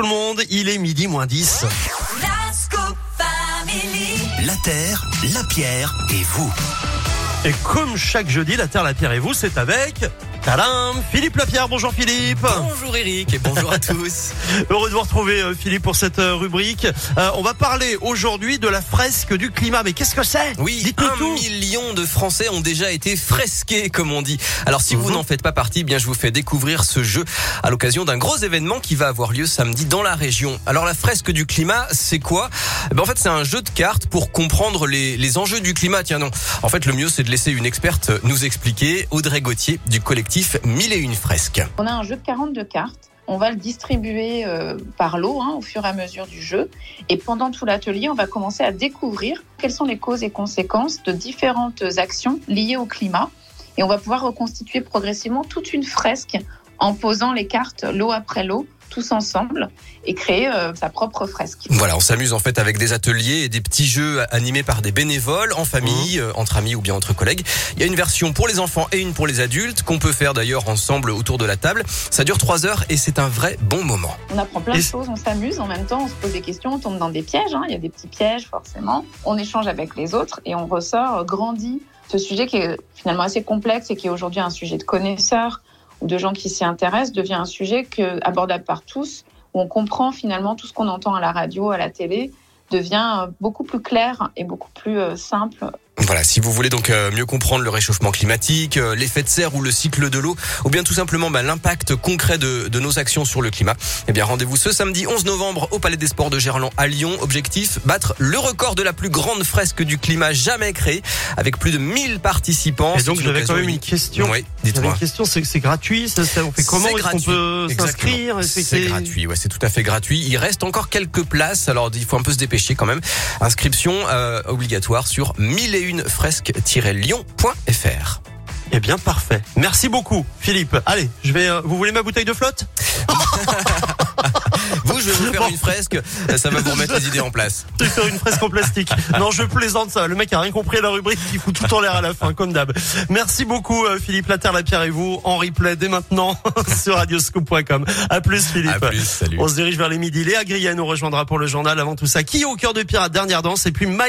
tout le monde, il est midi moins 10. La Terre, la Pierre et vous. Et comme chaque jeudi, la Terre, la Pierre et vous, c'est avec... Tadam Philippe Lapierre, bonjour Philippe Bonjour Eric et bonjour à tous. Heureux de vous retrouver euh, Philippe pour cette euh, rubrique. Euh, on va parler aujourd'hui de la fresque du climat. Mais qu'est-ce que c'est? Oui, un tout. million de Français ont déjà été fresqués, comme on dit. Alors si vous Mhm. n'en faites pas partie, eh bien je vous fais découvrir ce jeu à l'occasion d'un gros événement qui va avoir lieu samedi dans la région. Alors la fresque du climat, c'est quoi? Eh ben, En fait, c'est un jeu de cartes pour comprendre les, les enjeux du climat. Tiens non. En fait, le mieux, c'est de laisser une experte nous expliquer. Audrey Gauthier du collectif Mille et une fresques. On a un jeu de 42 cartes. On va le distribuer euh, par lot hein, au fur et à mesure du jeu. Et pendant tout l'atelier, on va commencer à découvrir quelles sont les causes et conséquences de différentes actions liées au climat. Et on va pouvoir reconstituer progressivement toute une fresque en posant les cartes lot après lot, tous ensemble, et créer euh, sa propre fresque. Voilà, on s'amuse en fait avec des ateliers et des petits jeux animés par des bénévoles, en Mmh. famille, euh, entre amis ou bien entre collègues. Il y a une version pour les enfants et une pour les adultes qu'on peut faire d'ailleurs ensemble autour de la table. Ça dure trois heures et c'est un vrai bon moment. On apprend plein Et de choses, on s'amuse, en même temps on se pose des questions, on tombe dans des pièges, hein. il y a des petits pièges forcément. On échange avec les autres et on ressort grandi. Ce sujet qui est finalement assez complexe et qui est aujourd'hui un sujet de connaisseurs de gens qui s'y intéressent devient un sujet que, abordable par tous, où on comprend finalement tout ce qu'on entend à la radio, à la télé, devient euh, beaucoup plus clair et beaucoup plus euh, simple Voilà, si vous voulez donc euh, mieux comprendre le réchauffement climatique, euh, l'effet de serre ou le cycle de l'eau, ou bien tout simplement bah, l'impact concret de, de nos actions sur le climat, eh bien rendez-vous ce samedi 11 novembre au Palais des Sports de Gerland à Lyon. Objectif, battre le record de la plus grande fresque du climat jamais créée, avec plus de 1000 participants. Et donc j'avais quand même une question. Oui, dites-moi. une question, c'est que c'est gratuit, ça, ça- on fait comment Est-ce qu'on peut s'inscrire C'est gratuit, ouais, c'est tout à fait gratuit. Il reste encore quelques places, alors il faut un peu se dépêcher quand même. Inscription euh, obligatoire sur 1001 fresques-lyon.fr. Eh bien parfait. Merci beaucoup Philippe. Allez, je vais. euh, vous voulez ma bouteille de flotte? Vous, je vais vous faire une fresque, ça va vous remettre les idées en place. Je vais faire une fresque en plastique. Non, je plaisante ça. Le mec a rien compris à la rubrique qui fout tout en l'air à la fin, comme d'hab. Merci beaucoup euh, Philippe Laterre, la Pierre et vous en replay dès maintenant sur radioscoop.com. À plus Philippe. À plus, salut. On se dirige vers les midis. Léa Grillet nous rejoindra pour le journal. Avant tout ça, qui est au cœur de Pirate Dernière danse et puis Mike